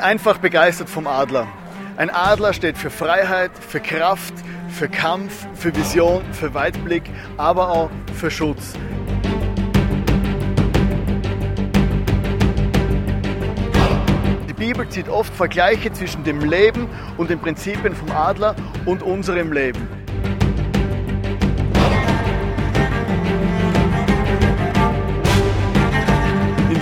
einfach begeistert vom Adler. Ein Adler steht für Freiheit, für Kraft, für Kampf, für Vision, für Weitblick, aber auch für Schutz. Die Bibel zieht oft Vergleiche zwischen dem Leben und den Prinzipien vom Adler und unserem Leben.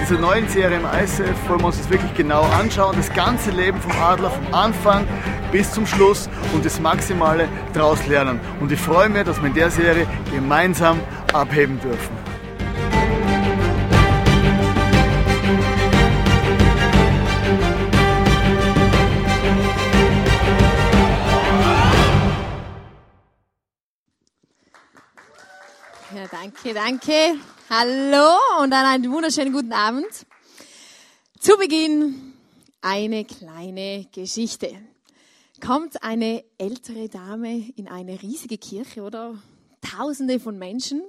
Dieser neuen Serie im ICF wollen wir uns das wirklich genau anschauen. Das ganze Leben vom Adler, vom Anfang bis zum Schluss und das Maximale daraus lernen. Und ich freue mich, dass wir in der Serie gemeinsam abheben dürfen. Ja, danke, danke. Hallo und dann einen wunderschönen guten Abend. Zu Beginn eine kleine Geschichte. Kommt eine ältere Dame in eine riesige Kirche oder Tausende von Menschen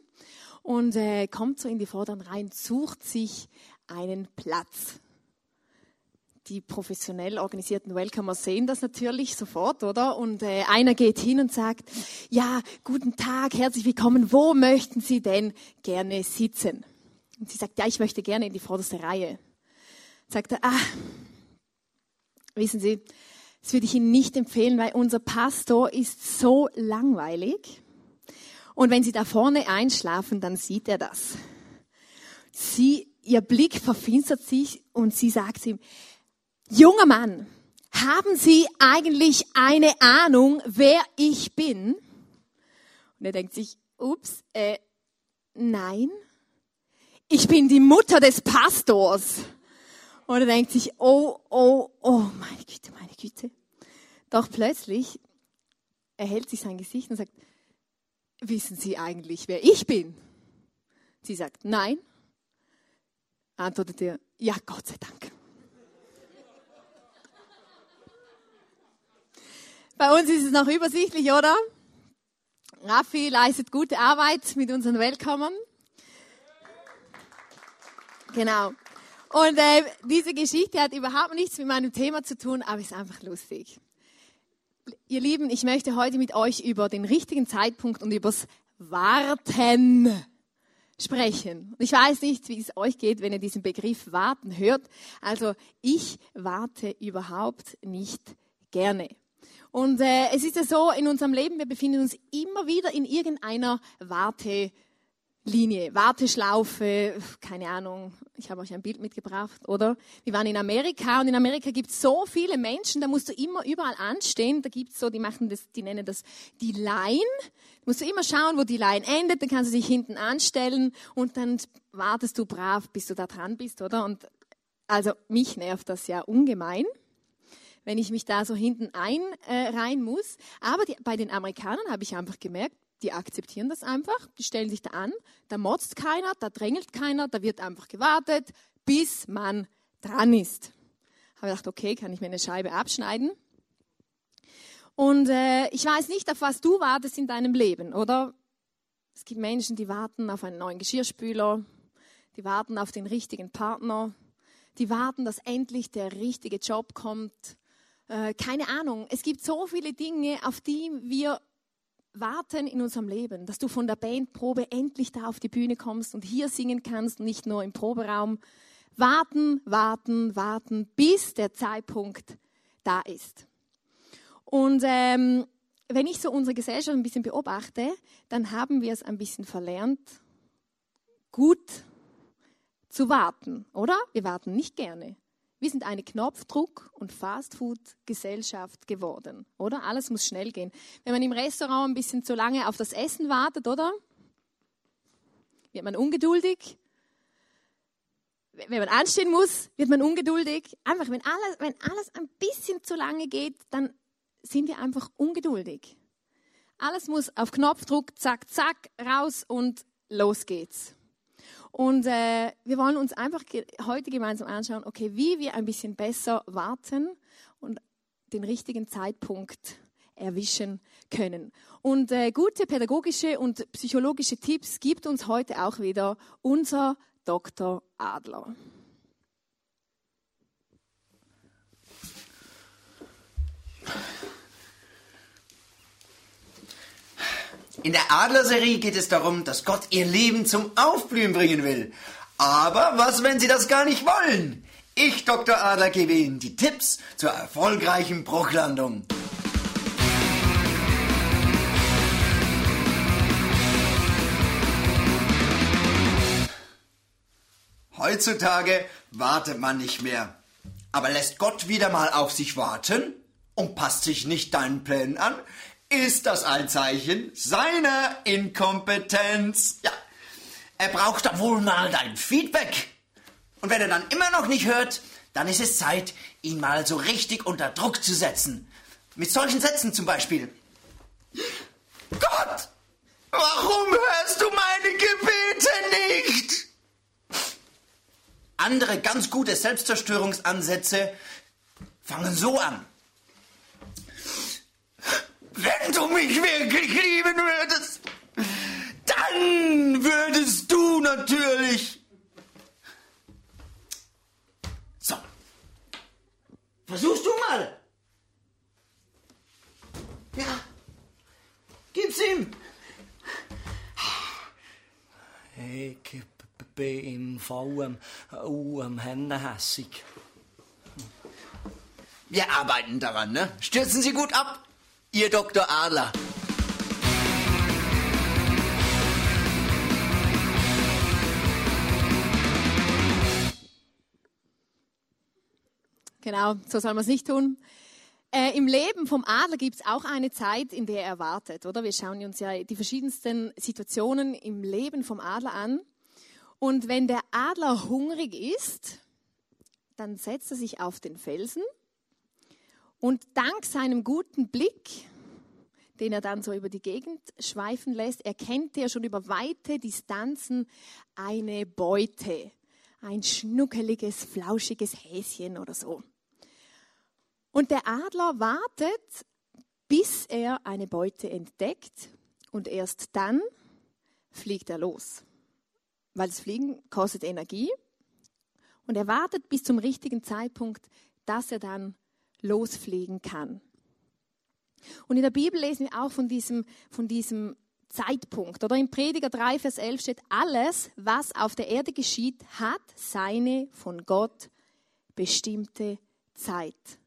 und äh, kommt so in die Vorderen rein, sucht sich einen Platz die professionell organisierten Welcomer sehen das natürlich sofort, oder? Und äh, einer geht hin und sagt, ja, guten Tag, herzlich willkommen, wo möchten Sie denn gerne sitzen? Und sie sagt, ja, ich möchte gerne in die vorderste Reihe. Sagt er, ah, wissen Sie, das würde ich Ihnen nicht empfehlen, weil unser Pastor ist so langweilig. Und wenn Sie da vorne einschlafen, dann sieht er das. Sie, ihr Blick verfinstert sich und sie sagt ihm, Junger Mann, haben Sie eigentlich eine Ahnung, wer ich bin? Und er denkt sich, ups, äh, nein. Ich bin die Mutter des Pastors. Und er denkt sich, oh, oh, oh, meine Güte, meine Güte. Doch plötzlich erhält sich sein Gesicht und sagt, wissen Sie eigentlich, wer ich bin? Sie sagt, nein. Antwortet er, ja, Gott sei Dank. Bei uns ist es noch übersichtlich, oder? Raffi leistet gute Arbeit mit unseren Welcomern. Genau. Und äh, diese Geschichte hat überhaupt nichts mit meinem Thema zu tun, aber ist einfach lustig. Ihr Lieben, ich möchte heute mit euch über den richtigen Zeitpunkt und übers Warten sprechen. Ich weiß nicht, wie es euch geht, wenn ihr diesen Begriff warten hört. Also ich warte überhaupt nicht gerne. Und äh, es ist ja so, in unserem Leben, wir befinden uns immer wieder in irgendeiner Wartelinie, Warteschlaufe, keine Ahnung, ich habe euch ein Bild mitgebracht, oder? Wir waren in Amerika und in Amerika gibt es so viele Menschen, da musst du immer überall anstehen. Da gibt es so, die machen das, die nennen das die Line. Da musst du immer schauen, wo die Line endet, dann kannst du dich hinten anstellen und dann wartest du brav, bis du da dran bist, oder? Und also mich nervt das ja ungemein wenn ich mich da so hinten ein äh, rein muss. Aber die, bei den Amerikanern habe ich einfach gemerkt, die akzeptieren das einfach, die stellen sich da an, da motzt keiner, da drängelt keiner, da wird einfach gewartet, bis man dran ist. Habe gedacht, okay, kann ich mir eine Scheibe abschneiden? Und äh, ich weiß nicht, auf was du wartest in deinem Leben, oder? Es gibt Menschen, die warten auf einen neuen Geschirrspüler, die warten auf den richtigen Partner, die warten, dass endlich der richtige Job kommt, äh, keine Ahnung. Es gibt so viele Dinge, auf die wir warten in unserem Leben, dass du von der Bandprobe endlich da auf die Bühne kommst und hier singen kannst, nicht nur im Proberaum. Warten, warten, warten, bis der Zeitpunkt da ist. Und ähm, wenn ich so unsere Gesellschaft ein bisschen beobachte, dann haben wir es ein bisschen verlernt, gut zu warten, oder? Wir warten nicht gerne. Wir sind eine Knopfdruck- und Fastfood-Gesellschaft geworden, oder? Alles muss schnell gehen. Wenn man im Restaurant ein bisschen zu lange auf das Essen wartet, oder? Wird man ungeduldig. Wenn man anstehen muss, wird man ungeduldig. Einfach, wenn alles, wenn alles ein bisschen zu lange geht, dann sind wir einfach ungeduldig. Alles muss auf Knopfdruck, zack, zack, raus und los geht's. Und äh, wir wollen uns einfach ge heute gemeinsam anschauen, okay, wie wir ein bisschen besser warten und den richtigen Zeitpunkt erwischen können. Und äh, gute pädagogische und psychologische Tipps gibt uns heute auch wieder unser Dr. Adler. In der Adlerserie geht es darum, dass Gott ihr Leben zum Aufblühen bringen will. Aber was, wenn sie das gar nicht wollen? Ich, Dr. Adler, gebe Ihnen die Tipps zur erfolgreichen Bruchlandung. Heutzutage wartet man nicht mehr. Aber lässt Gott wieder mal auf sich warten und passt sich nicht deinen Plänen an, ist das ein Zeichen seiner Inkompetenz. Ja, er braucht doch wohl mal dein Feedback. Und wenn er dann immer noch nicht hört, dann ist es Zeit, ihn mal so richtig unter Druck zu setzen. Mit solchen Sätzen zum Beispiel. Gott, warum hörst du meine Gebete nicht? Andere ganz gute Selbstzerstörungsansätze fangen so an. Wenn du mich wirklich lieben würdest, dann würdest du natürlich. So. Versuchst du mal. Ja. Gib's ihm. Ich bin im Fall auch am Hennenhässig. Wir arbeiten daran, ne? Stürzen Sie gut ab, Ihr Dr. Adler. Genau, so soll man es nicht tun. Äh, Im Leben vom Adler gibt es auch eine Zeit, in der er wartet, oder? Wir schauen uns ja die verschiedensten Situationen im Leben vom Adler an. Und wenn der Adler hungrig ist, dann setzt er sich auf den Felsen und dank seinem guten Blick, den er dann so über die Gegend schweifen lässt, erkennt er schon über weite Distanzen eine Beute. Ein schnuckeliges, flauschiges Häschen oder so. Und der Adler wartet, bis er eine Beute entdeckt und erst dann fliegt er los. Weil das Fliegen kostet Energie und er wartet bis zum richtigen Zeitpunkt, dass er dann losfliegen kann. Und in der Bibel lesen wir auch von diesem, von diesem Zeitpunkt. Oder im Prediger 3, Vers 11 steht, alles, was auf der Erde geschieht, hat seine von Gott bestimmte Zeit.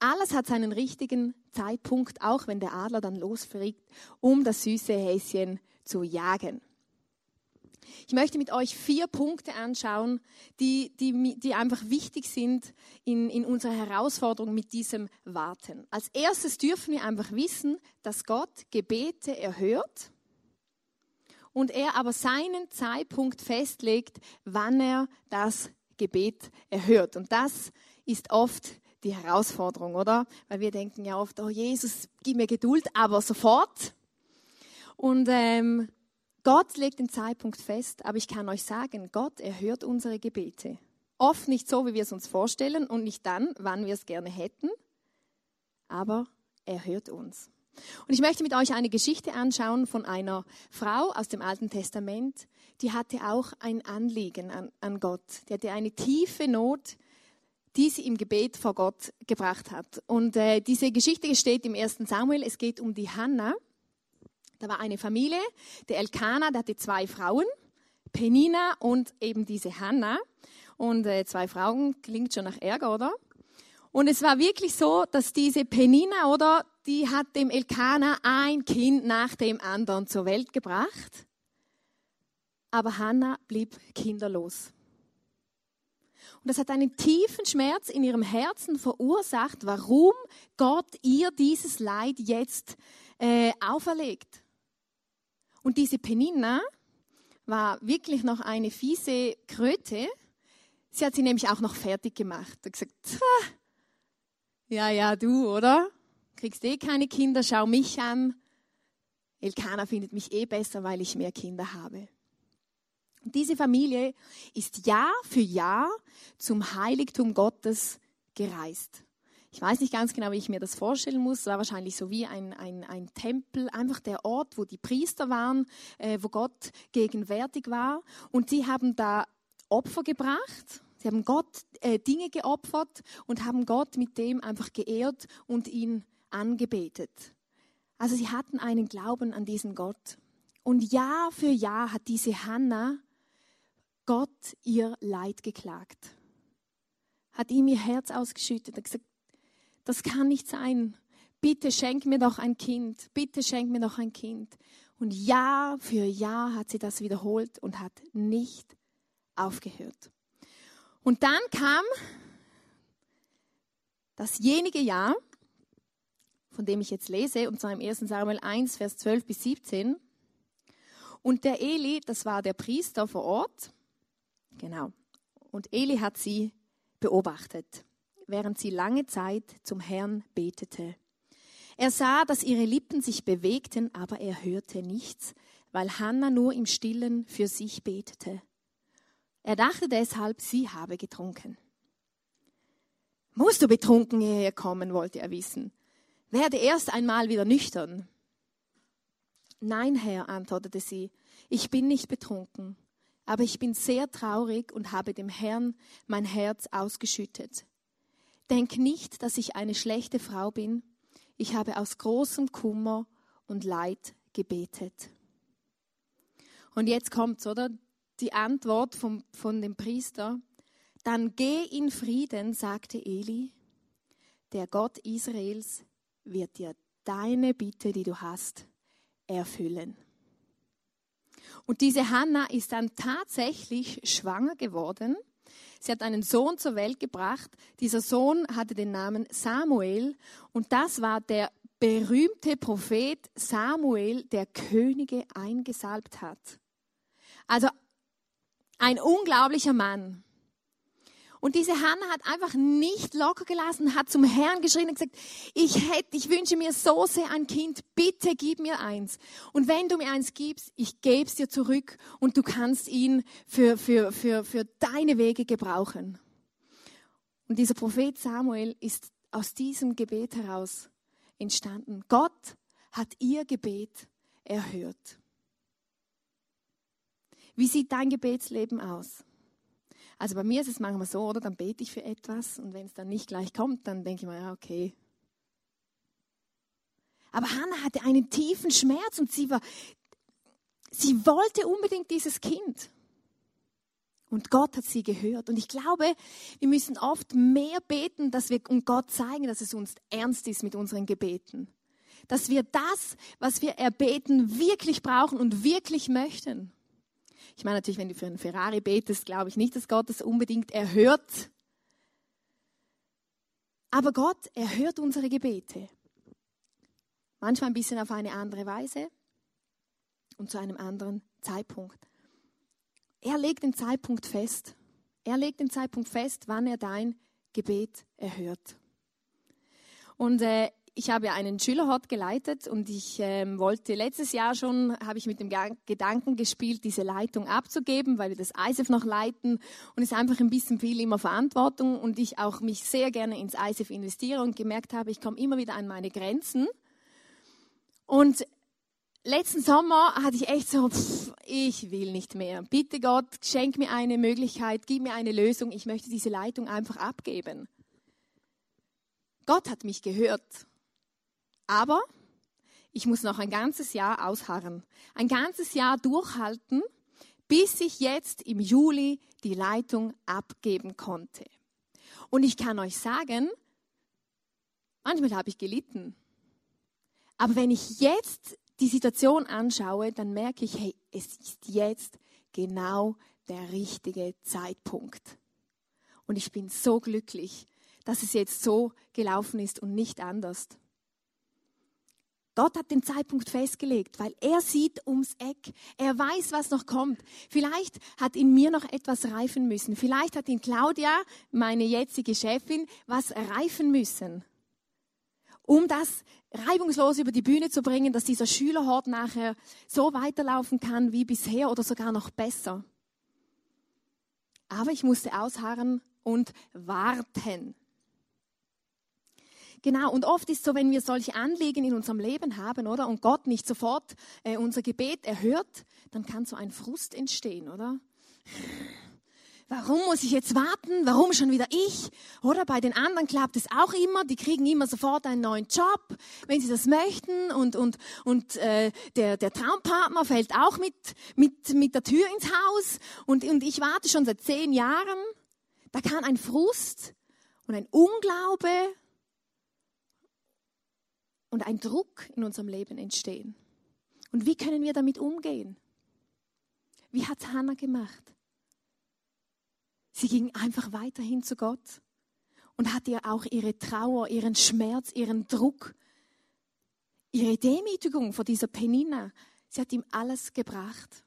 Alles hat seinen richtigen Zeitpunkt, auch wenn der Adler dann losfliegt, um das süße Häschen zu jagen. Ich möchte mit euch vier Punkte anschauen, die, die, die einfach wichtig sind in, in unserer Herausforderung mit diesem Warten. Als erstes dürfen wir einfach wissen, dass Gott Gebete erhört und er aber seinen Zeitpunkt festlegt, wann er das Gebet erhört. Und das ist oft die Herausforderung, oder? Weil wir denken ja oft, oh Jesus, gib mir Geduld, aber sofort. Und ähm, Gott legt den Zeitpunkt fest, aber ich kann euch sagen, Gott erhört unsere Gebete. Oft nicht so, wie wir es uns vorstellen und nicht dann, wann wir es gerne hätten, aber er hört uns. Und ich möchte mit euch eine Geschichte anschauen von einer Frau aus dem Alten Testament, die hatte auch ein Anliegen an, an Gott. Die hatte eine tiefe Not, die sie im Gebet vor Gott gebracht hat. Und äh, diese Geschichte steht im 1. Samuel. Es geht um die Hannah. Da war eine Familie, der Elkanah, der hatte zwei Frauen, Penina und eben diese Hannah. Und äh, zwei Frauen klingt schon nach Ärger, oder? Und es war wirklich so, dass diese Penina, oder, die hat dem Elkanah ein Kind nach dem anderen zur Welt gebracht. Aber Hannah blieb kinderlos. Und das hat einen tiefen Schmerz in ihrem Herzen verursacht, warum Gott ihr dieses Leid jetzt äh, auferlegt. Und diese Penina war wirklich noch eine fiese Kröte. Sie hat sie nämlich auch noch fertig gemacht. Und gesagt, ja, ja, du, oder? Kriegst eh keine Kinder, schau mich an. Elkanah findet mich eh besser, weil ich mehr Kinder habe. Und diese Familie ist Jahr für Jahr zum Heiligtum Gottes gereist. Ich weiß nicht ganz genau, wie ich mir das vorstellen muss. Es war wahrscheinlich so wie ein, ein, ein Tempel, einfach der Ort, wo die Priester waren, äh, wo Gott gegenwärtig war. Und sie haben da Opfer gebracht. Sie haben Gott äh, Dinge geopfert und haben Gott mit dem einfach geehrt und ihn angebetet. Also sie hatten einen Glauben an diesen Gott. Und Jahr für Jahr hat diese Hannah Gott ihr Leid geklagt. Hat ihm ihr Herz ausgeschüttet und gesagt, das kann nicht sein. Bitte schenk mir doch ein Kind. Bitte schenk mir doch ein Kind. Und Jahr für Jahr hat sie das wiederholt und hat nicht aufgehört. Und dann kam dasjenige Jahr, von dem ich jetzt lese, und zwar im 1. Samuel 1, Vers 12 bis 17. Und der Eli, das war der Priester vor Ort, genau. Und Eli hat sie beobachtet, während sie lange Zeit zum Herrn betete. Er sah, dass ihre Lippen sich bewegten, aber er hörte nichts, weil Hannah nur im Stillen für sich betete. Er dachte deshalb, sie habe getrunken. Musst du betrunken hierher kommen, wollte er wissen. Werde erst einmal wieder nüchtern. Nein, Herr, antwortete sie, ich bin nicht betrunken, aber ich bin sehr traurig und habe dem Herrn mein Herz ausgeschüttet. Denk nicht, dass ich eine schlechte Frau bin. Ich habe aus großem Kummer und Leid gebetet. Und jetzt kommt's, oder? Die Antwort vom, von dem Priester. Dann geh in Frieden, sagte Eli. Der Gott Israels wird dir deine Bitte, die du hast, erfüllen. Und diese Hannah ist dann tatsächlich schwanger geworden. Sie hat einen Sohn zur Welt gebracht. Dieser Sohn hatte den Namen Samuel und das war der berühmte Prophet Samuel, der Könige eingesalbt hat. Also ein unglaublicher Mann. Und diese Hannah hat einfach nicht locker gelassen, hat zum Herrn geschrien und gesagt, ich hätte, ich wünsche mir so sehr ein Kind, bitte gib mir eins. Und wenn du mir eins gibst, ich gebe es dir zurück und du kannst ihn für, für, für, für deine Wege gebrauchen. Und dieser Prophet Samuel ist aus diesem Gebet heraus entstanden. Gott hat ihr Gebet erhört. Wie sieht dein Gebetsleben aus? Also bei mir ist es manchmal so, oder? Dann bete ich für etwas und wenn es dann nicht gleich kommt, dann denke ich mir, ja, okay. Aber Hannah hatte einen tiefen Schmerz und sie war, sie wollte unbedingt dieses Kind. Und Gott hat sie gehört. Und ich glaube, wir müssen oft mehr beten, dass wir und Gott zeigen, dass es uns ernst ist mit unseren Gebeten. Dass wir das, was wir erbeten, wirklich brauchen und wirklich möchten. Ich meine natürlich, wenn du für einen Ferrari betest, glaube ich nicht, dass Gott das unbedingt erhört. Aber Gott erhört unsere Gebete. Manchmal ein bisschen auf eine andere Weise und zu einem anderen Zeitpunkt. Er legt den Zeitpunkt fest. Er legt den Zeitpunkt fest, wann er dein Gebet erhört. Und äh, ich habe einen Schülerhort geleitet und ich ähm, wollte letztes Jahr schon, habe ich mit dem Gedanken gespielt, diese Leitung abzugeben, weil wir das ISEF noch leiten und es ist einfach ein bisschen viel immer Verantwortung und ich auch mich sehr gerne ins ISEF investiere und gemerkt habe, ich komme immer wieder an meine Grenzen. Und letzten Sommer hatte ich echt so, pff, ich will nicht mehr. Bitte Gott, schenk mir eine Möglichkeit, gib mir eine Lösung. Ich möchte diese Leitung einfach abgeben. Gott hat mich gehört aber ich muss noch ein ganzes Jahr ausharren, ein ganzes Jahr durchhalten, bis ich jetzt im Juli die Leitung abgeben konnte. Und ich kann euch sagen, manchmal habe ich gelitten. Aber wenn ich jetzt die Situation anschaue, dann merke ich, hey, es ist jetzt genau der richtige Zeitpunkt. Und ich bin so glücklich, dass es jetzt so gelaufen ist und nicht anders. Gott hat den Zeitpunkt festgelegt, weil er sieht ums Eck. Er weiß, was noch kommt. Vielleicht hat in mir noch etwas reifen müssen. Vielleicht hat in Claudia, meine jetzige Chefin, was reifen müssen. Um das reibungslos über die Bühne zu bringen, dass dieser Schülerhort nachher so weiterlaufen kann wie bisher oder sogar noch besser. Aber ich musste ausharren und warten. Genau, und oft ist es so, wenn wir solche Anliegen in unserem Leben haben, oder, und Gott nicht sofort äh, unser Gebet erhört, dann kann so ein Frust entstehen, oder? warum muss ich jetzt warten? Warum schon wieder ich? Oder bei den anderen klappt es auch immer. Die kriegen immer sofort einen neuen Job, wenn sie das möchten. Und, und, und äh, der, der Traumpartner fällt auch mit, mit, mit der Tür ins Haus. Und, und ich warte schon seit zehn Jahren. Da kann ein Frust und ein Unglaube und ein Druck in unserem Leben entstehen. Und wie können wir damit umgehen? Wie hat Hannah gemacht? Sie ging einfach weiterhin zu Gott und hat ihr auch ihre Trauer, ihren Schmerz, ihren Druck, ihre Demütigung vor dieser Penina, sie hat ihm alles gebracht.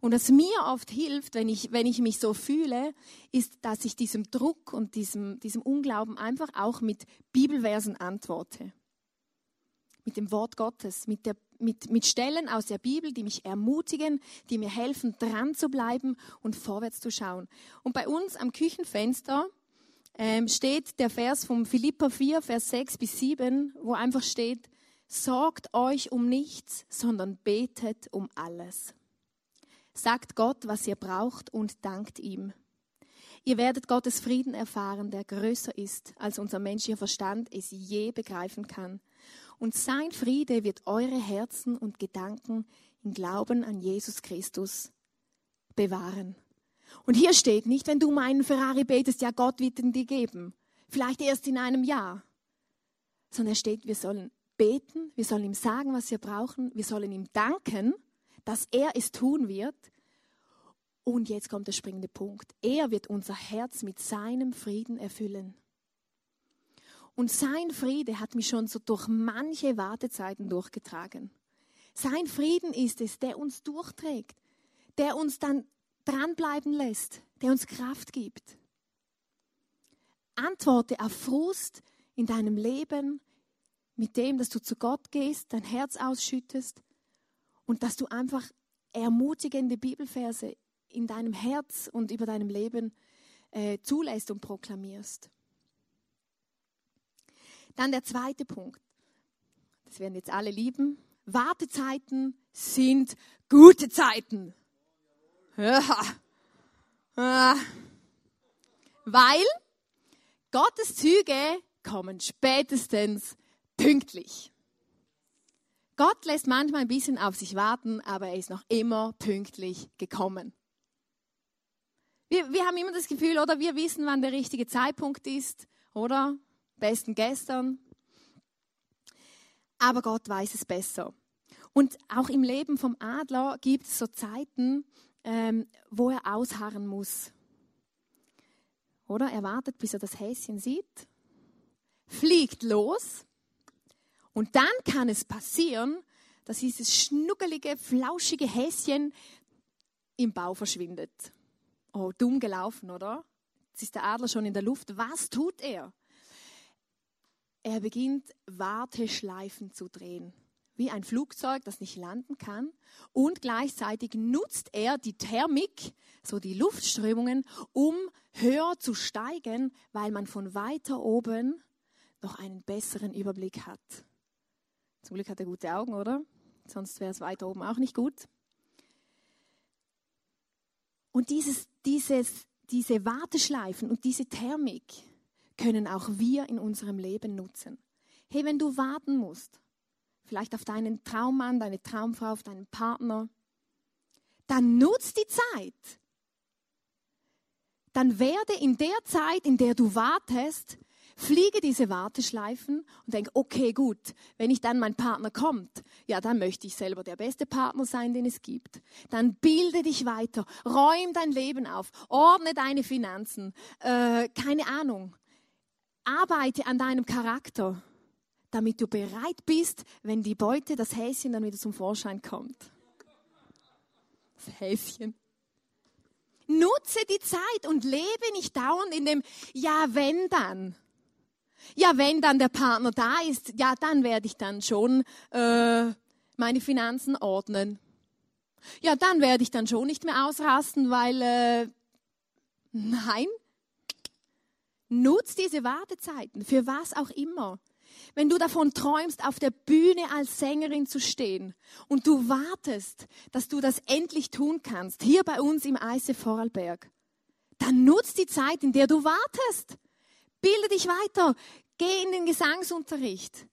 Und was mir oft hilft, wenn ich, wenn ich mich so fühle, ist, dass ich diesem Druck und diesem, diesem Unglauben einfach auch mit Bibelversen antworte mit dem Wort Gottes, mit, der, mit, mit Stellen aus der Bibel, die mich ermutigen, die mir helfen, dran zu bleiben und vorwärts zu schauen. Und bei uns am Küchenfenster ähm, steht der Vers vom Philippa 4, Vers 6 bis 7, wo einfach steht, sorgt euch um nichts, sondern betet um alles. Sagt Gott, was ihr braucht und dankt ihm. Ihr werdet Gottes Frieden erfahren, der größer ist, als unser menschlicher Verstand es je begreifen kann. Und sein Friede wird eure Herzen und Gedanken im Glauben an Jesus Christus bewahren. Und hier steht nicht, wenn du meinen Ferrari betest, ja, Gott wird ihn dir geben. Vielleicht erst in einem Jahr. Sondern es steht, wir sollen beten, wir sollen ihm sagen, was wir brauchen, wir sollen ihm danken, dass er es tun wird. Und jetzt kommt der springende Punkt. Er wird unser Herz mit seinem Frieden erfüllen. Und sein Friede hat mich schon so durch manche Wartezeiten durchgetragen. Sein Frieden ist es, der uns durchträgt, der uns dann dranbleiben lässt, der uns Kraft gibt. Antworte auf Frust in deinem Leben mit dem, dass du zu Gott gehst, dein Herz ausschüttest und dass du einfach ermutigende Bibelverse in deinem Herz und über deinem Leben äh, zulässt und proklamierst. Dann der zweite Punkt. Das werden jetzt alle lieben. Wartezeiten sind gute Zeiten. Ja. Weil Gottes Züge kommen spätestens pünktlich. Gott lässt manchmal ein bisschen auf sich warten, aber er ist noch immer pünktlich gekommen. Wir, wir haben immer das Gefühl, oder wir wissen, wann der richtige Zeitpunkt ist, oder? Besten gestern. Aber Gott weiß es besser. Und auch im Leben vom Adler gibt es so Zeiten, ähm, wo er ausharren muss. Oder er wartet, bis er das Häschen sieht, fliegt los und dann kann es passieren, dass dieses schnuckelige, flauschige Häschen im Bau verschwindet. Oh, dumm gelaufen, oder? Jetzt ist der Adler schon in der Luft. Was tut er? Er beginnt Warteschleifen zu drehen, wie ein Flugzeug, das nicht landen kann. Und gleichzeitig nutzt er die Thermik, so die Luftströmungen, um höher zu steigen, weil man von weiter oben noch einen besseren Überblick hat. Zum Glück hat er gute Augen, oder? Sonst wäre es weiter oben auch nicht gut. Und dieses, dieses, diese Warteschleifen und diese Thermik, können auch wir in unserem Leben nutzen. Hey, wenn du warten musst, vielleicht auf deinen Traummann, deine Traumfrau, auf deinen Partner, dann nutz die Zeit. Dann werde in der Zeit, in der du wartest, fliege diese Warteschleifen und denke, okay, gut, wenn ich dann mein Partner kommt, ja, dann möchte ich selber der beste Partner sein, den es gibt. Dann bilde dich weiter, räum dein Leben auf, ordne deine Finanzen, äh, keine Ahnung. Arbeite an deinem Charakter, damit du bereit bist, wenn die Beute, das Häschen dann wieder zum Vorschein kommt. Das Häschen. Nutze die Zeit und lebe nicht dauernd in dem Ja, wenn dann. Ja, wenn dann der Partner da ist, ja, dann werde ich dann schon äh, meine Finanzen ordnen. Ja, dann werde ich dann schon nicht mehr ausrasten, weil äh, nein, Nutz diese Wartezeiten, für was auch immer. Wenn du davon träumst, auf der Bühne als Sängerin zu stehen und du wartest, dass du das endlich tun kannst, hier bei uns im Eise Vorarlberg, dann nutz die Zeit, in der du wartest. Bilde dich weiter. Geh in den Gesangsunterricht.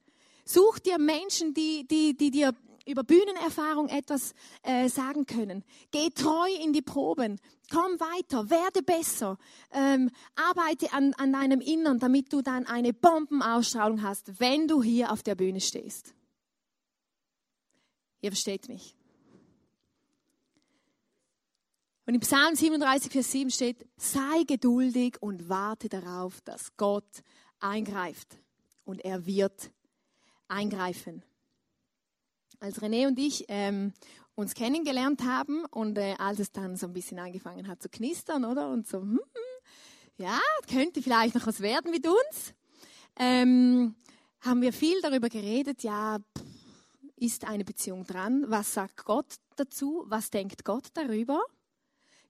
Such dir Menschen, die, die, die dir über Bühnenerfahrung etwas äh, sagen können. Geh treu in die Proben. Komm weiter, werde besser. Ähm, arbeite an, an deinem Innern, damit du dann eine Bombenausstrahlung hast, wenn du hier auf der Bühne stehst. Ihr versteht mich. Und im Psalm 37, Vers 7 steht, sei geduldig und warte darauf, dass Gott eingreift. Und er wird eingreifen. Als René und ich ähm, uns kennengelernt haben und äh, als es dann so ein bisschen angefangen hat zu knistern, oder? Und so, hm, hm ja, könnte vielleicht noch was werden mit uns, ähm, haben wir viel darüber geredet, ja, ist eine Beziehung dran? Was sagt Gott dazu? Was denkt Gott darüber?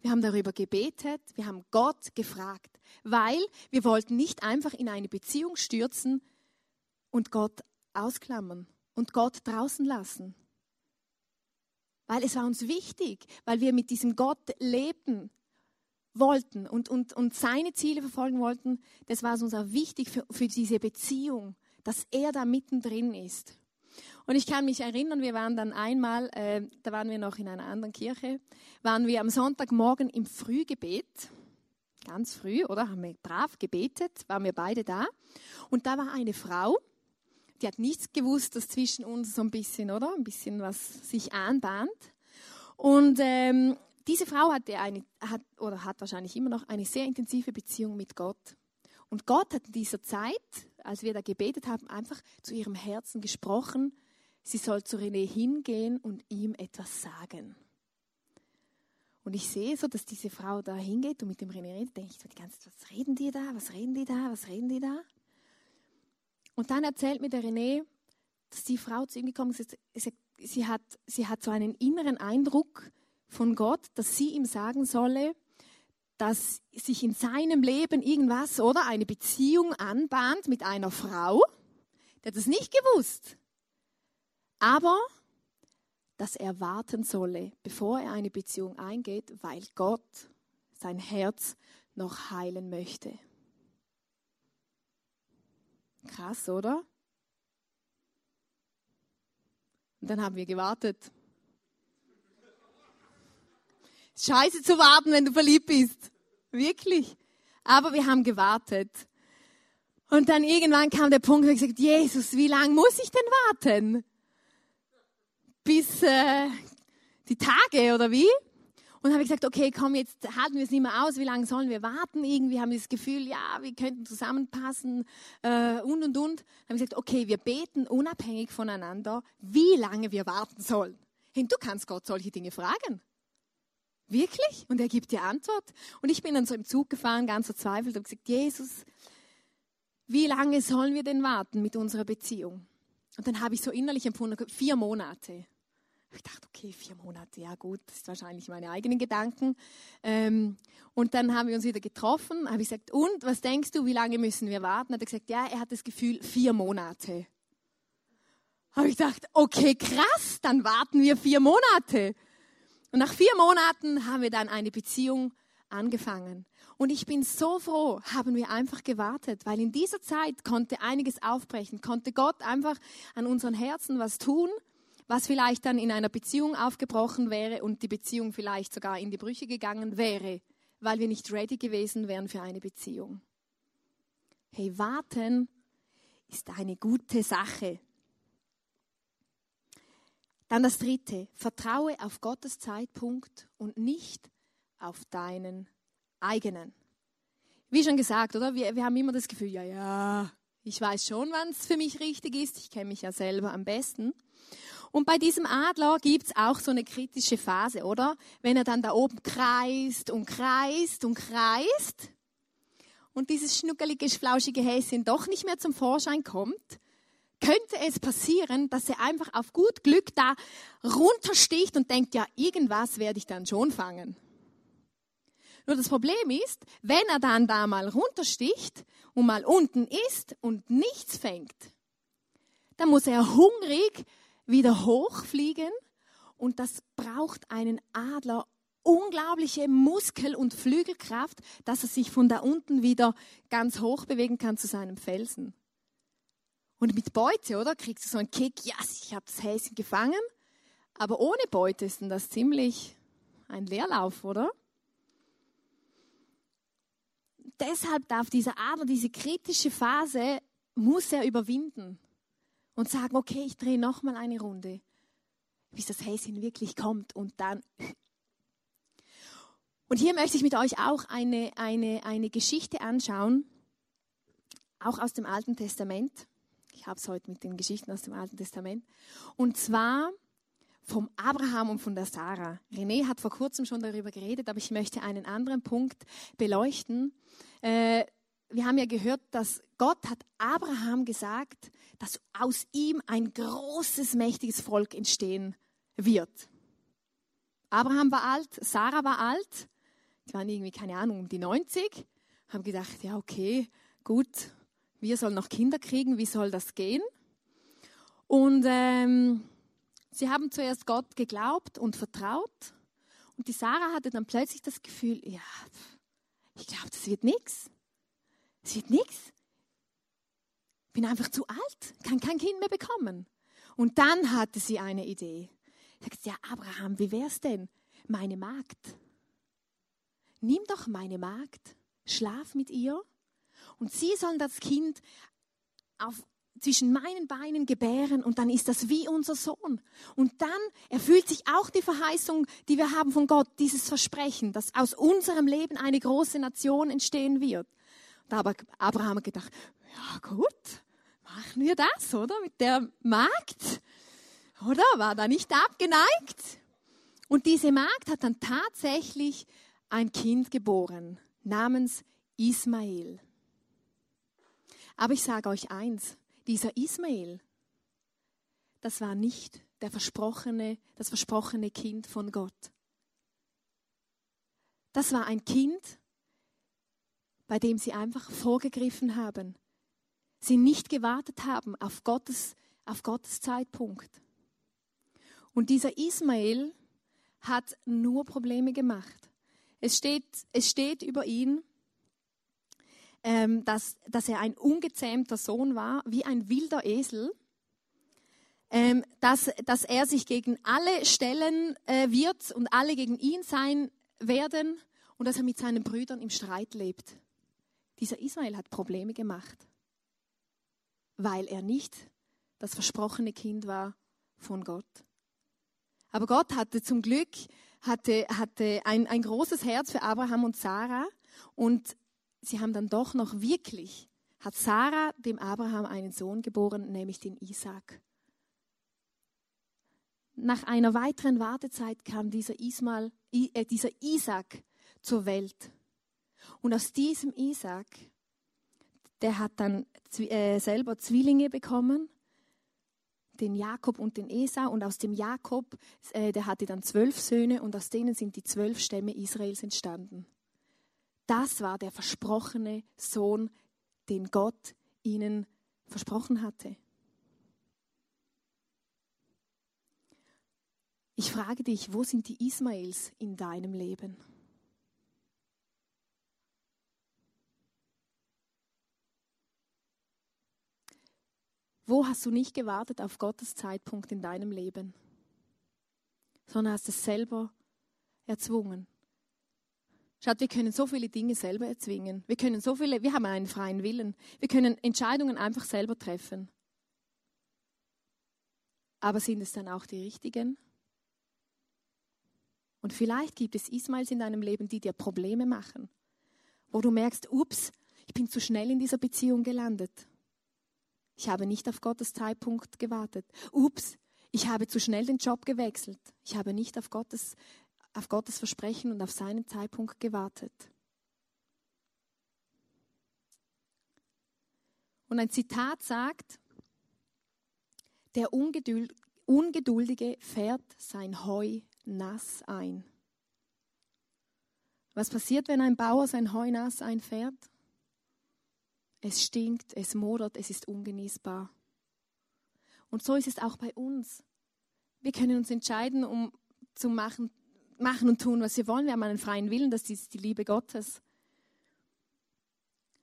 Wir haben darüber gebetet, wir haben Gott gefragt, weil wir wollten nicht einfach in eine Beziehung stürzen und Gott ausklammern und Gott draußen lassen. Weil es war uns wichtig, weil wir mit diesem Gott leben wollten und, und, und seine Ziele verfolgen wollten. Das war uns auch wichtig für, für diese Beziehung, dass er da mittendrin ist. Und ich kann mich erinnern, wir waren dann einmal, äh, da waren wir noch in einer anderen Kirche, waren wir am Sonntagmorgen im Frühgebet, ganz früh, oder? Haben wir brav gebetet, waren wir beide da. Und da war eine Frau, die hat nichts gewusst, dass zwischen uns so ein bisschen, oder? Ein bisschen was sich anbahnt. Und ähm, diese Frau hatte eine, hat, oder hat wahrscheinlich immer noch eine sehr intensive Beziehung mit Gott. Und Gott hat in dieser Zeit, als wir da gebetet haben, einfach zu ihrem Herzen gesprochen sie soll zu René hingehen und ihm etwas sagen. Und ich sehe so, dass diese Frau da hingeht und mit dem René redet. Denke ich so die ganze Zeit, was reden die da? Was reden die da? Was reden die da? Und dann erzählt mir der René, dass die Frau zu ihm gekommen ist. Sie hat, sie hat so einen inneren Eindruck von Gott, dass sie ihm sagen solle, dass sich in seinem Leben irgendwas oder eine Beziehung anbahnt mit einer Frau. Der es nicht gewusst aber dass er warten solle, bevor er eine Beziehung eingeht, weil Gott sein Herz noch heilen möchte. Krass, oder? Und dann haben wir gewartet. Scheiße zu warten, wenn du verliebt bist. Wirklich. Aber wir haben gewartet. Und dann irgendwann kam der Punkt, wo ich gesagt, Jesus, wie lange muss ich denn warten? bis äh, die Tage oder wie? Und habe ich gesagt, okay, komm, jetzt halten wir es nicht mehr aus, wie lange sollen wir warten? Irgendwie haben wir das Gefühl, ja, wir könnten zusammenpassen äh, und und und. Dann habe ich gesagt, okay, wir beten unabhängig voneinander, wie lange wir warten sollen. Hey, du kannst Gott solche Dinge fragen. Wirklich? Und er gibt dir Antwort. Und ich bin dann so im Zug gefahren, ganz verzweifelt, und gesagt, Jesus, wie lange sollen wir denn warten mit unserer Beziehung? Und dann habe ich so innerlich empfunden, vier Monate. Ich dachte, okay, vier Monate, ja gut, das sind wahrscheinlich meine eigenen Gedanken. Ähm, und dann haben wir uns wieder getroffen, habe ich gesagt, und was denkst du, wie lange müssen wir warten? Hat er gesagt, ja, er hat das Gefühl, vier Monate. Habe ich gedacht, okay, krass, dann warten wir vier Monate. Und nach vier Monaten haben wir dann eine Beziehung angefangen. Und ich bin so froh, haben wir einfach gewartet, weil in dieser Zeit konnte einiges aufbrechen, konnte Gott einfach an unseren Herzen was tun was vielleicht dann in einer Beziehung aufgebrochen wäre und die Beziehung vielleicht sogar in die Brüche gegangen wäre, weil wir nicht ready gewesen wären für eine Beziehung. Hey, warten ist eine gute Sache. Dann das dritte, vertraue auf Gottes Zeitpunkt und nicht auf deinen eigenen. Wie schon gesagt, oder? Wir, wir haben immer das Gefühl, ja, ja, ich weiß schon, wann es für mich richtig ist. Ich kenne mich ja selber am besten. Und bei diesem Adler gibt es auch so eine kritische Phase, oder? Wenn er dann da oben kreist und kreist und kreist und dieses schnuckelige, flauschige Häschen doch nicht mehr zum Vorschein kommt, könnte es passieren, dass er einfach auf gut Glück da runtersticht und denkt, ja, irgendwas werde ich dann schon fangen. Nur das Problem ist, wenn er dann da mal runtersticht und mal unten ist und nichts fängt, dann muss er hungrig wieder hochfliegen und das braucht einen Adler unglaubliche Muskel- und Flügelkraft, dass er sich von da unten wieder ganz hoch bewegen kann zu seinem Felsen. Und mit Beute, oder? Kriegst du so einen Kick, ja, yes, ich habe das Häschen gefangen. Aber ohne Beute ist denn das ziemlich ein Leerlauf, oder? Deshalb darf dieser Adler diese kritische Phase, muss er überwinden und sagen, okay, ich drehe nochmal eine Runde, bis das Häschen wirklich kommt und dann. Und hier möchte ich mit euch auch eine, eine, eine Geschichte anschauen, auch aus dem Alten Testament. Ich habe es heute mit den Geschichten aus dem Alten Testament. Und zwar vom Abraham und von der Sarah. René hat vor kurzem schon darüber geredet, aber ich möchte einen anderen Punkt beleuchten. Äh, wir haben ja gehört, dass Gott hat Abraham gesagt, dass aus ihm ein großes, mächtiges Volk entstehen wird. Abraham war alt, Sarah war alt, die waren irgendwie, keine Ahnung, um die 90, haben gedacht, ja, okay, gut, wir sollen noch Kinder kriegen, wie soll das gehen? Und ähm, Sie haben zuerst Gott geglaubt und vertraut. Und die Sarah hatte dann plötzlich das Gefühl, ja, ich glaube, das wird nichts. Wird nichts. Bin einfach zu alt, kann kein Kind mehr bekommen. Und dann hatte sie eine Idee. Sagt, ja, Abraham, wie wär's denn? Meine Magd. Nimm doch meine Magd, schlaf mit ihr und sie sollen das Kind auf zwischen meinen Beinen gebären und dann ist das wie unser Sohn. Und dann erfüllt sich auch die Verheißung, die wir haben von Gott, dieses Versprechen, dass aus unserem Leben eine große Nation entstehen wird. Da hat Abraham gedacht, ja gut, machen wir das, oder? Mit der Magd, oder? War da nicht abgeneigt? Und diese Magd hat dann tatsächlich ein Kind geboren, namens Ismael. Aber ich sage euch eins, dieser Ismael, das war nicht der versprochene, das versprochene Kind von Gott. Das war ein Kind, bei dem sie einfach vorgegriffen haben. Sie nicht gewartet haben auf Gottes, auf Gottes Zeitpunkt. Und dieser Ismael hat nur Probleme gemacht. Es steht, es steht über ihn, ähm, dass, dass er ein ungezähmter Sohn war, wie ein wilder Esel, ähm, dass, dass er sich gegen alle stellen äh, wird und alle gegen ihn sein werden und dass er mit seinen Brüdern im Streit lebt. Dieser Ismael hat Probleme gemacht, weil er nicht das versprochene Kind war von Gott. Aber Gott hatte zum Glück hatte, hatte ein, ein großes Herz für Abraham und Sarah und sie haben dann doch noch wirklich, hat Sarah dem Abraham einen Sohn geboren, nämlich den Isaac. Nach einer weiteren Wartezeit kam dieser, Ismael, äh, dieser Isaac zur Welt. Und aus diesem Isaac, der hat dann äh, selber Zwillinge bekommen, den Jakob und den Esau. Und aus dem Jakob, äh, der hatte dann zwölf Söhne und aus denen sind die zwölf Stämme Israels entstanden. Das war der versprochene Sohn, den Gott ihnen versprochen hatte. Ich frage dich, wo sind die Ismaels in deinem Leben? Wo hast du nicht gewartet auf Gottes Zeitpunkt in deinem Leben, sondern hast es selber erzwungen? Schaut, wir können so viele Dinge selber erzwingen. Wir können so viele, wir haben einen freien Willen. Wir können Entscheidungen einfach selber treffen. Aber sind es dann auch die richtigen? Und vielleicht gibt es Ismails in deinem Leben, die dir Probleme machen, wo du merkst, ups, ich bin zu schnell in dieser Beziehung gelandet. Ich habe nicht auf Gottes Zeitpunkt gewartet. Ups, ich habe zu schnell den Job gewechselt. Ich habe nicht auf Gottes auf Gottes Versprechen und auf seinen Zeitpunkt gewartet. Und ein Zitat sagt, der Ungeduldige fährt sein Heu nass ein. Was passiert, wenn ein Bauer sein Heu nass einfährt? Es stinkt, es modert, es ist ungenießbar. Und so ist es auch bei uns. Wir können uns entscheiden, um zu machen, machen und tun, was wir wollen. Wir haben einen freien Willen, das ist die Liebe Gottes.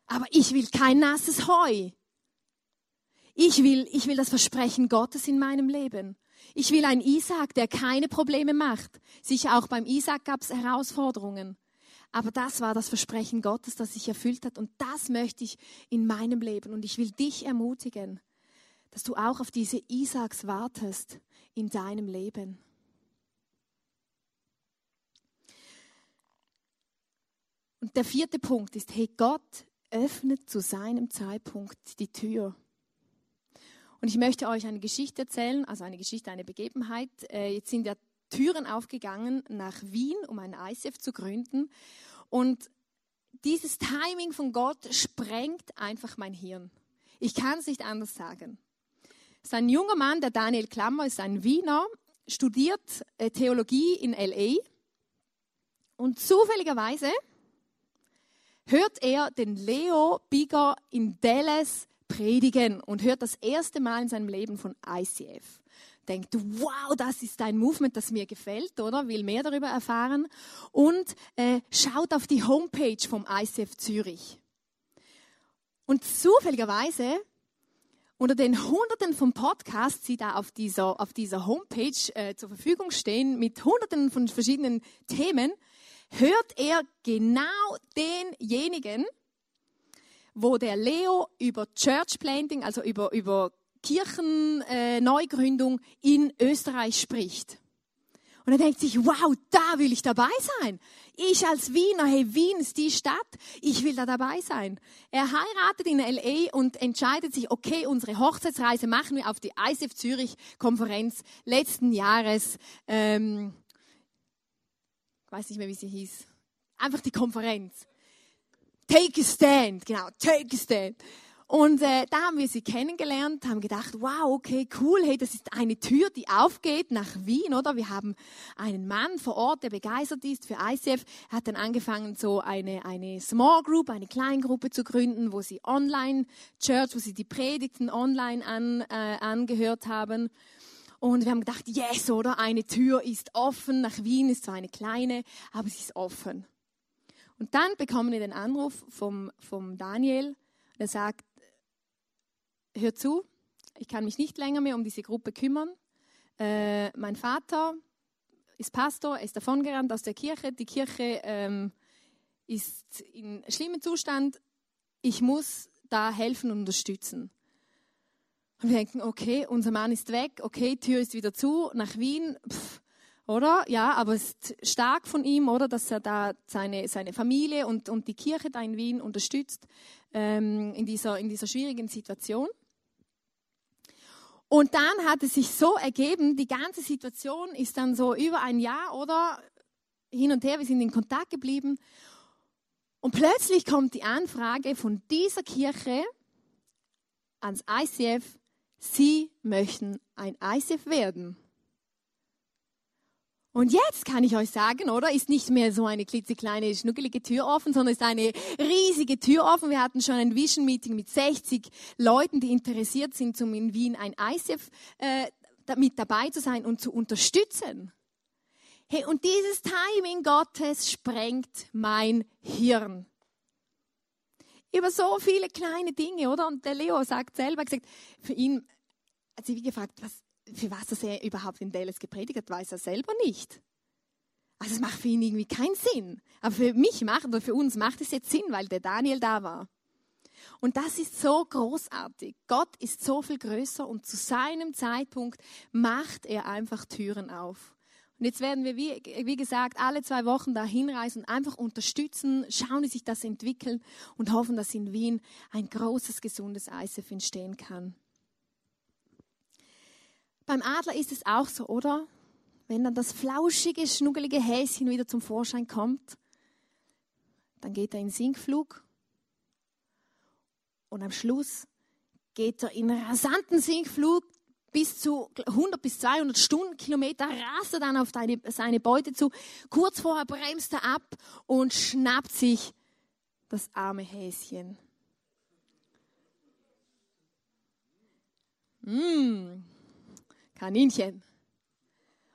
Aber ich will kein nasses Heu. Ich will, ich will das Versprechen Gottes in meinem Leben. Ich will einen Isaac, der keine Probleme macht. Sicher auch beim Isaac gab es Herausforderungen. Aber das war das Versprechen Gottes, das sich erfüllt hat. Und das möchte ich in meinem Leben. Und ich will dich ermutigen, dass du auch auf diese Isaaks wartest in deinem Leben. Und der vierte Punkt ist, hey, Gott öffnet zu seinem Zeitpunkt die Tür. Und ich möchte euch eine Geschichte erzählen, also eine Geschichte, eine Begebenheit. Äh, jetzt sind ja Türen aufgegangen nach Wien, um ein ICF zu gründen. Und dieses Timing von Gott sprengt einfach mein Hirn. Ich kann es nicht anders sagen. Es ist ein junger Mann, der Daniel Klammer, ist ein Wiener, studiert äh, Theologie in LA. Und zufälligerweise hört er den Leo Bigger in Dallas predigen und hört das erste Mal in seinem Leben von ICF. Denkt, wow, das ist ein Movement, das mir gefällt, oder? Will mehr darüber erfahren. Und äh, schaut auf die Homepage vom ICF Zürich. Und zufälligerweise unter den Hunderten von Podcasts, die da auf dieser, auf dieser Homepage äh, zur Verfügung stehen, mit Hunderten von verschiedenen Themen, hört er genau denjenigen, wo der Leo über Church Planting, also über, über Kirchenneugründung äh, in Österreich spricht. Und er denkt sich, wow, da will ich dabei sein. Ich als Wiener, hey, Wien ist die Stadt, ich will da dabei sein. Er heiratet in LA und entscheidet sich, okay, unsere Hochzeitsreise machen wir auf die ICF Zürich Konferenz letzten Jahres. Ähm, ich weiß nicht mehr, wie sie hieß. Einfach die Konferenz. Take a stand, genau, take a stand. Und äh, da haben wir sie kennengelernt, haben gedacht, wow, okay, cool, hey, das ist eine Tür, die aufgeht nach Wien, oder? Wir haben einen Mann vor Ort, der begeistert ist für ICF. Er hat dann angefangen, so eine, eine Small Group, eine Kleingruppe zu gründen, wo sie online Church, wo sie die Predigten online an, äh, angehört haben. Und wir haben gedacht, yes, oder? Eine Tür ist offen. Nach Wien ist zwar eine kleine, aber sie ist offen. Und dann bekommen wir den Anruf vom, vom Daniel, der sagt, hör zu, ich kann mich nicht länger mehr um diese Gruppe kümmern. Äh, mein Vater ist Pastor, er ist davongerannt aus der Kirche. Die Kirche ähm, ist in schlimmem Zustand. Ich muss da helfen und unterstützen. Und wir denken, okay, unser Mann ist weg, okay, Tür ist wieder zu, nach Wien, pff, oder? Ja, aber es ist stark von ihm, oder, dass er da seine, seine Familie und, und die Kirche da in Wien unterstützt ähm, in, dieser, in dieser schwierigen Situation. Und dann hat es sich so ergeben, die ganze Situation ist dann so über ein Jahr oder hin und her, wir sind in Kontakt geblieben. Und plötzlich kommt die Anfrage von dieser Kirche ans ICF, sie möchten ein ICF werden. Und jetzt kann ich euch sagen, oder, ist nicht mehr so eine klitzekleine, schnuckelige Tür offen, sondern ist eine riesige Tür offen. Wir hatten schon ein Vision Meeting mit 60 Leuten, die interessiert sind, um in Wien ein ICF äh, mit dabei zu sein und zu unterstützen. Hey, und dieses Timing Gottes sprengt mein Hirn. Über so viele kleine Dinge, oder? Und der Leo sagt selber, gesagt, für ihn, hat sie wie gefragt, was, für was er überhaupt in Dallas gepredigt hat, weiß er selber nicht. Also es macht für ihn irgendwie keinen Sinn. Aber für mich macht oder für uns macht es jetzt Sinn, weil der Daniel da war. Und das ist so großartig. Gott ist so viel größer und zu seinem Zeitpunkt macht er einfach Türen auf. Und jetzt werden wir, wie, wie gesagt, alle zwei Wochen da hinreisen und einfach unterstützen, schauen, wie sich das entwickelt und hoffen, dass in Wien ein großes, gesundes ISF entstehen kann. Beim Adler ist es auch so, oder? Wenn dann das flauschige, schnuggelige Häschen wieder zum Vorschein kommt, dann geht er in Sinkflug und am Schluss geht er in rasanten Sinkflug bis zu 100 bis 200 Stundenkilometer, rast er dann auf deine, seine Beute zu. Kurz vorher bremst er ab und schnappt sich das arme Häschen. Mmh, Kaninchen.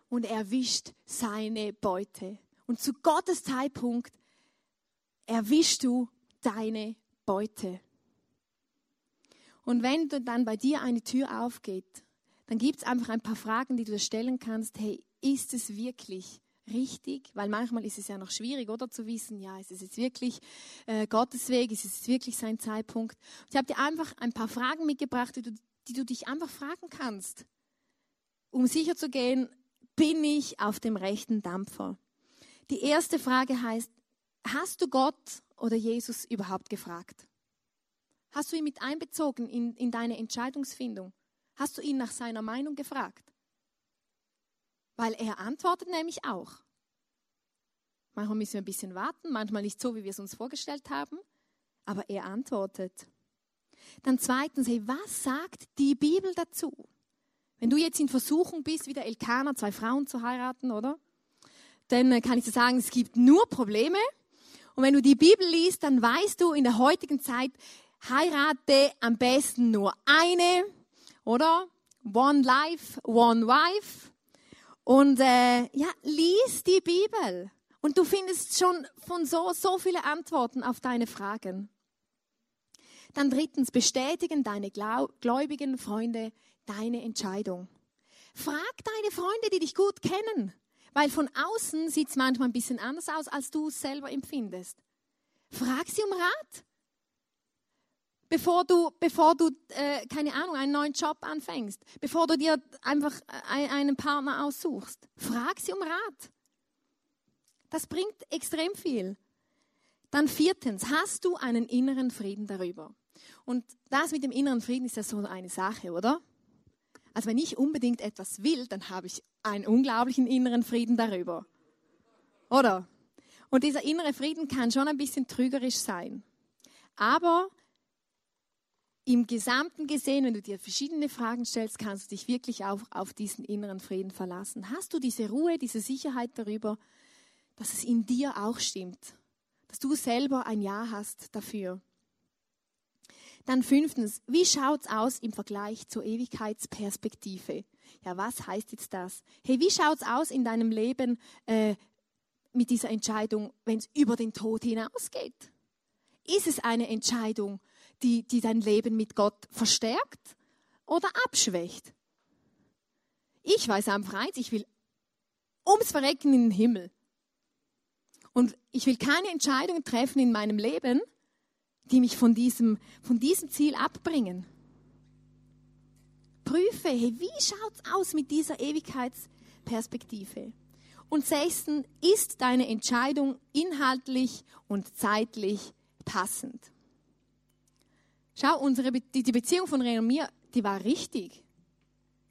und erwischt seine Beute. Und zu Gottes Zeitpunkt erwischst du deine Beute. Und wenn dann bei dir eine Tür aufgeht, dann gibt es einfach ein paar Fragen, die du dir stellen kannst. Hey, ist es wirklich richtig? Weil manchmal ist es ja noch schwierig, oder zu wissen, ja, ist es jetzt wirklich äh, Gottes Weg, ist es wirklich sein Zeitpunkt? Ich habe dir einfach ein paar Fragen mitgebracht, die du, die du dich einfach fragen kannst, um sicher zu gehen, bin ich auf dem rechten Dampfer? Die erste Frage heißt, hast du Gott oder Jesus überhaupt gefragt? Hast du ihn mit einbezogen in, in deine Entscheidungsfindung? Hast du ihn nach seiner Meinung gefragt? Weil er antwortet nämlich auch. Manchmal müssen wir ein bisschen warten, manchmal nicht so, wie wir es uns vorgestellt haben, aber er antwortet. Dann zweitens, hey, was sagt die Bibel dazu? Wenn du jetzt in Versuchung bist, wie der Elkaner zwei Frauen zu heiraten, oder? Dann äh, kann ich dir sagen, es gibt nur Probleme. Und wenn du die Bibel liest, dann weißt du in der heutigen Zeit, heirate am besten nur eine, oder? One life, one wife. Und äh, ja, lies die Bibel. Und du findest schon von so, so viele Antworten auf deine Fragen. Dann drittens, bestätigen deine gläubigen Freunde deine Entscheidung. Frag deine Freunde, die dich gut kennen, weil von außen sieht es manchmal ein bisschen anders aus, als du es selber empfindest. Frag sie um Rat. Bevor du, bevor du äh, keine Ahnung, einen neuen Job anfängst, bevor du dir einfach äh, einen Partner aussuchst, frag sie um Rat. Das bringt extrem viel. Dann viertens, hast du einen inneren Frieden darüber? Und das mit dem inneren Frieden ist ja so eine Sache, oder? Also wenn ich unbedingt etwas will, dann habe ich einen unglaublichen inneren Frieden darüber. Oder? Und dieser innere Frieden kann schon ein bisschen trügerisch sein. Aber im Gesamten gesehen, wenn du dir verschiedene Fragen stellst, kannst du dich wirklich auch auf diesen inneren Frieden verlassen. Hast du diese Ruhe, diese Sicherheit darüber, dass es in dir auch stimmt? Dass du selber ein Ja hast dafür? Dann fünftens, wie schaut es aus im Vergleich zur Ewigkeitsperspektive? Ja, was heißt jetzt das? Hey, wie schaut es aus in deinem Leben äh, mit dieser Entscheidung, wenn es über den Tod hinausgeht? Ist es eine Entscheidung, die, die dein Leben mit Gott verstärkt oder abschwächt. Ich weiß einfach eins, ich will ums Verrecken in den Himmel. Und ich will keine Entscheidungen treffen in meinem Leben, die mich von diesem, von diesem Ziel abbringen. Prüfe, hey, wie schaut es aus mit dieser Ewigkeitsperspektive? Und sechstens, ist deine Entscheidung inhaltlich und zeitlich passend? Schau, unsere Be die Beziehung von René und mir, die war richtig.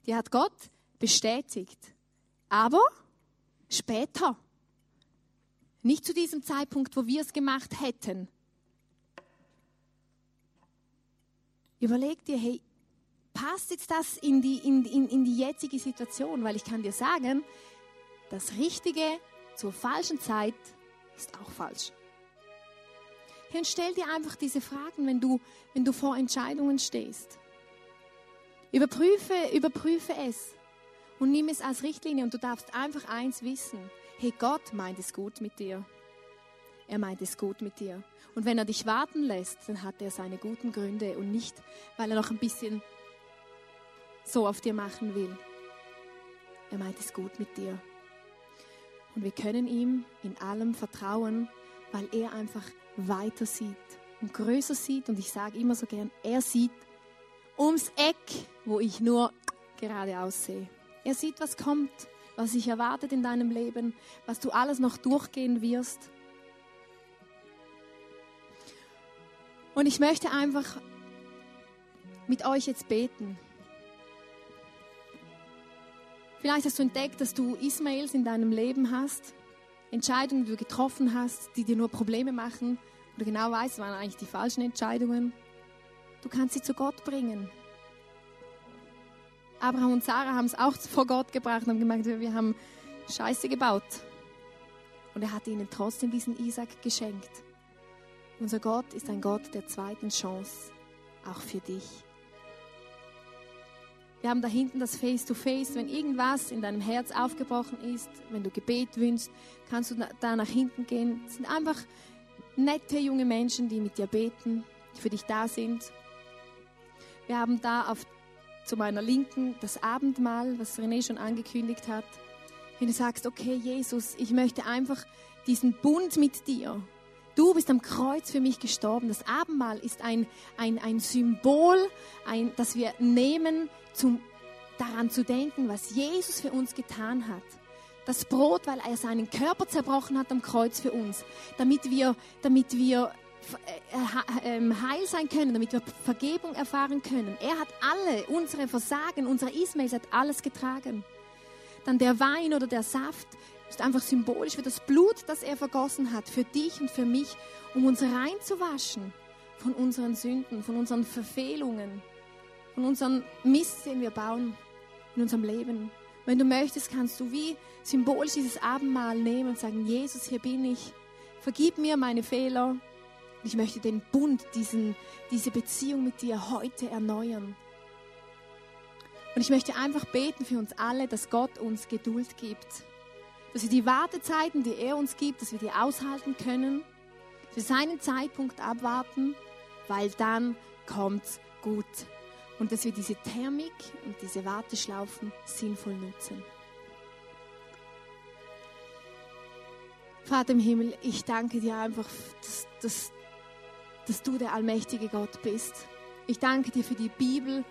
Die hat Gott bestätigt. Aber später. Nicht zu diesem Zeitpunkt, wo wir es gemacht hätten. Überleg dir, hey, passt jetzt das in die, in, in, in die jetzige Situation? Weil ich kann dir sagen, das Richtige zur falschen Zeit ist auch falsch. Hey, und stell dir einfach diese Fragen, wenn du, wenn du vor Entscheidungen stehst. Überprüfe, überprüfe es und nimm es als Richtlinie und du darfst einfach eins wissen. Hey, Gott meint es gut mit dir. Er meint es gut mit dir. Und wenn er dich warten lässt, dann hat er seine guten Gründe und nicht, weil er noch ein bisschen so auf dir machen will. Er meint es gut mit dir. Und wir können ihm in allem vertrauen, weil er einfach weiter sieht und größer sieht. Und ich sage immer so gern, er sieht ums Eck, wo ich nur geradeaus sehe. Er sieht, was kommt, was sich erwartet in deinem Leben, was du alles noch durchgehen wirst. Und ich möchte einfach mit euch jetzt beten. Vielleicht hast du entdeckt, dass du Ismails in deinem Leben hast. Entscheidungen, die du getroffen hast, die dir nur Probleme machen, du genau weißt, waren eigentlich die falschen Entscheidungen. Du kannst sie zu Gott bringen. Abraham und Sarah haben es auch vor Gott gebracht und haben gemerkt, wir haben Scheiße gebaut. Und er hat ihnen trotzdem diesen Isaac geschenkt. Unser Gott ist ein Gott der zweiten Chance, auch für dich. Wir haben da hinten das Face-to-Face. Wenn irgendwas in deinem Herz aufgebrochen ist, wenn du Gebet wünschst, kannst du da nach hinten gehen. Es sind einfach nette junge Menschen, die mit dir beten, die für dich da sind. Wir haben da auf, zu meiner Linken das Abendmahl, was René schon angekündigt hat. Wenn du sagst, okay, Jesus, ich möchte einfach diesen Bund mit dir. Du bist am Kreuz für mich gestorben. Das Abendmahl ist ein, ein, ein Symbol, ein, das wir nehmen, zum daran zu denken, was Jesus für uns getan hat. Das Brot, weil er seinen Körper zerbrochen hat am Kreuz für uns, damit wir, damit wir äh, ähm, heil sein können, damit wir Vergebung erfahren können. Er hat alle unsere Versagen, unsere Ismails, hat alles getragen. Dann der Wein oder der Saft ist einfach symbolisch für das Blut, das er vergossen hat, für dich und für mich, um uns reinzuwaschen von unseren Sünden, von unseren Verfehlungen, von unserem Mist, den wir bauen in unserem Leben. Wenn du möchtest, kannst du wie symbolisch dieses Abendmahl nehmen und sagen, Jesus, hier bin ich. Vergib mir meine Fehler. Ich möchte den Bund, diesen, diese Beziehung mit dir heute erneuern. Und ich möchte einfach beten für uns alle, dass Gott uns Geduld gibt. Dass wir die Wartezeiten, die er uns gibt, dass wir die aushalten können. Für seinen Zeitpunkt abwarten, weil dann kommt's gut und dass wir diese Thermik und diese Warteschlaufen sinnvoll nutzen. Vater im Himmel, ich danke dir einfach, dass, dass, dass du der allmächtige Gott bist. Ich danke dir für die Bibel,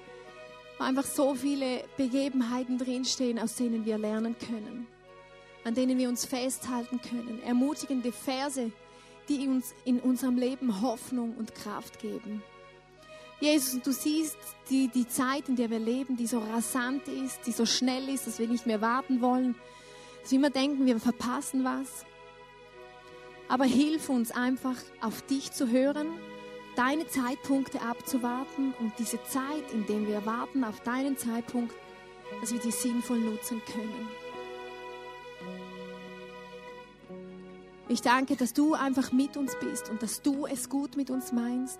wo einfach so viele Begebenheiten drinstehen, aus denen wir lernen können, an denen wir uns festhalten können. Ermutigende Verse, die uns in unserem Leben Hoffnung und Kraft geben. Jesus, du siehst die, die Zeit, in der wir leben, die so rasant ist, die so schnell ist, dass wir nicht mehr warten wollen, dass wir immer denken, wir verpassen was. Aber hilf uns einfach, auf dich zu hören, deine Zeitpunkte abzuwarten und diese Zeit, in der wir warten auf deinen Zeitpunkt, dass wir die sinnvoll nutzen können. Ich danke, dass du einfach mit uns bist und dass du es gut mit uns meinst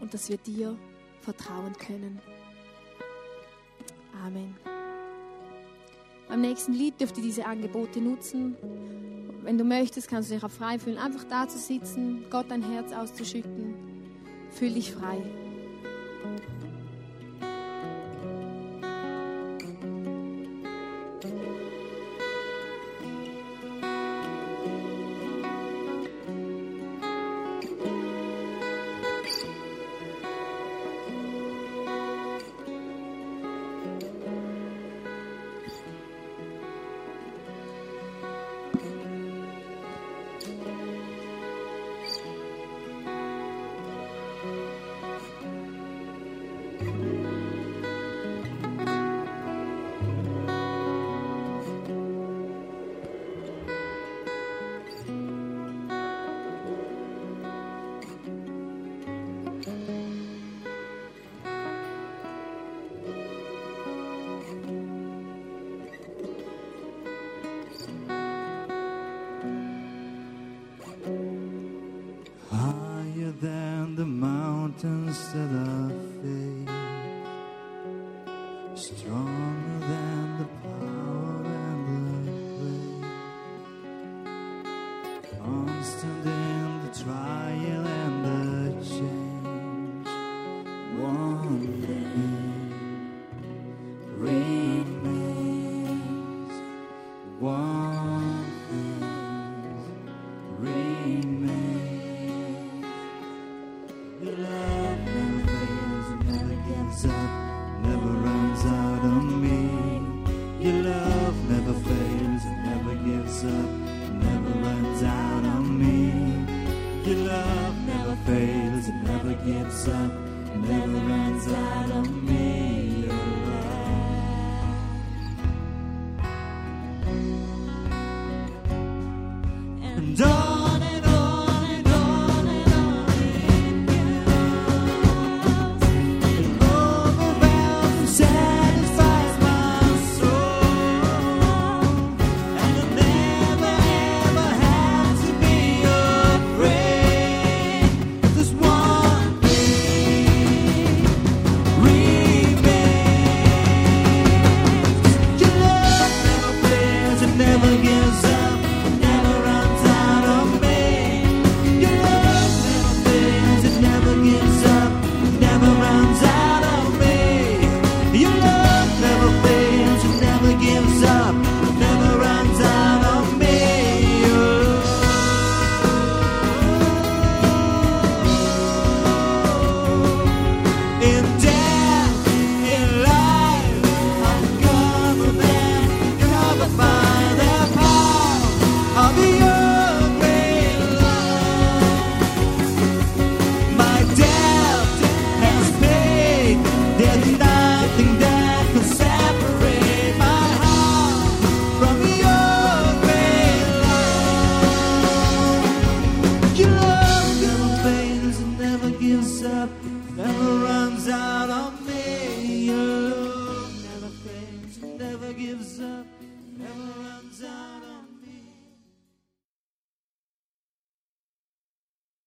und dass wir dir vertrauen können. Amen. Beim nächsten Lied dürft ihr diese Angebote nutzen. Wenn du möchtest, kannst du dich auch frei fühlen, einfach da zu sitzen, Gott dein Herz auszuschütten. Fühl dich frei. instead of